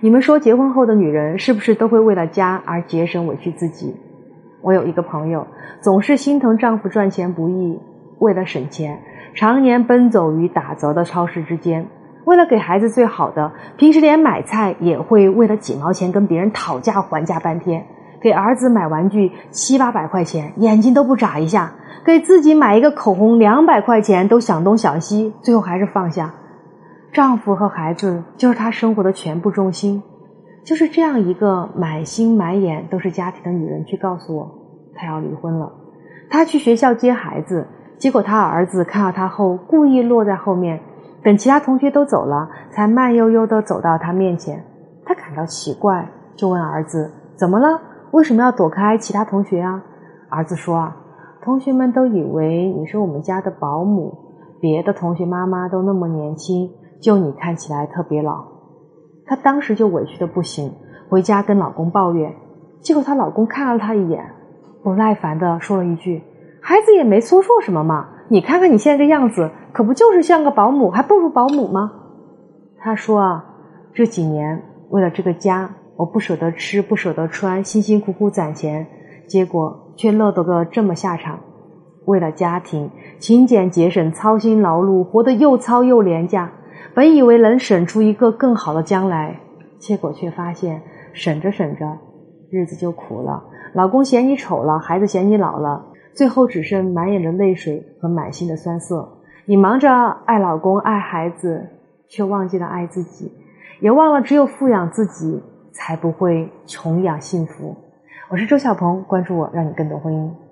你们说结婚后的女人是不是都会为了家而节省委屈自己？我有一个朋友，总是心疼丈夫赚钱不易，为了省钱，常年奔走于打折的超市之间。为了给孩子最好的，平时连买菜也会为了几毛钱跟别人讨价还价半天。给儿子买玩具七八百块钱，眼睛都不眨一下；给自己买一个口红两百块钱，都想东想西，最后还是放下。丈夫和孩子就是她生活的全部重心。就是这样一个满心满眼都是家庭的女人，去告诉我她要离婚了。她去学校接孩子，结果她儿子看到她后，故意落在后面，等其他同学都走了，才慢悠悠地走到她面前。她感到奇怪，就问儿子：“怎么了？为什么要躲开其他同学啊？”儿子说：“啊，同学们都以为你是我们家的保姆，别的同学妈妈都那么年轻，就你看起来特别老。”她当时就委屈的不行，回家跟老公抱怨，结果她老公看了她一眼，不耐烦的说了一句：“孩子也没说错什么嘛，你看看你现在这样子，可不就是像个保姆，还不如保姆吗？”她说啊，这几年为了这个家，我不舍得吃，不舍得穿，辛辛苦苦攒钱，结果却落得个这么下场。为了家庭，勤俭节省，操心劳碌，活得又糙又廉价。本以为能省出一个更好的将来，结果却发现省着省着，日子就苦了。老公嫌你丑了，孩子嫌你老了，最后只剩满眼的泪水和满心的酸涩。你忙着爱老公爱孩子，却忘记了爱自己，也忘了只有富养自己，才不会穷养幸福。我是周小鹏，关注我，让你更懂婚姻。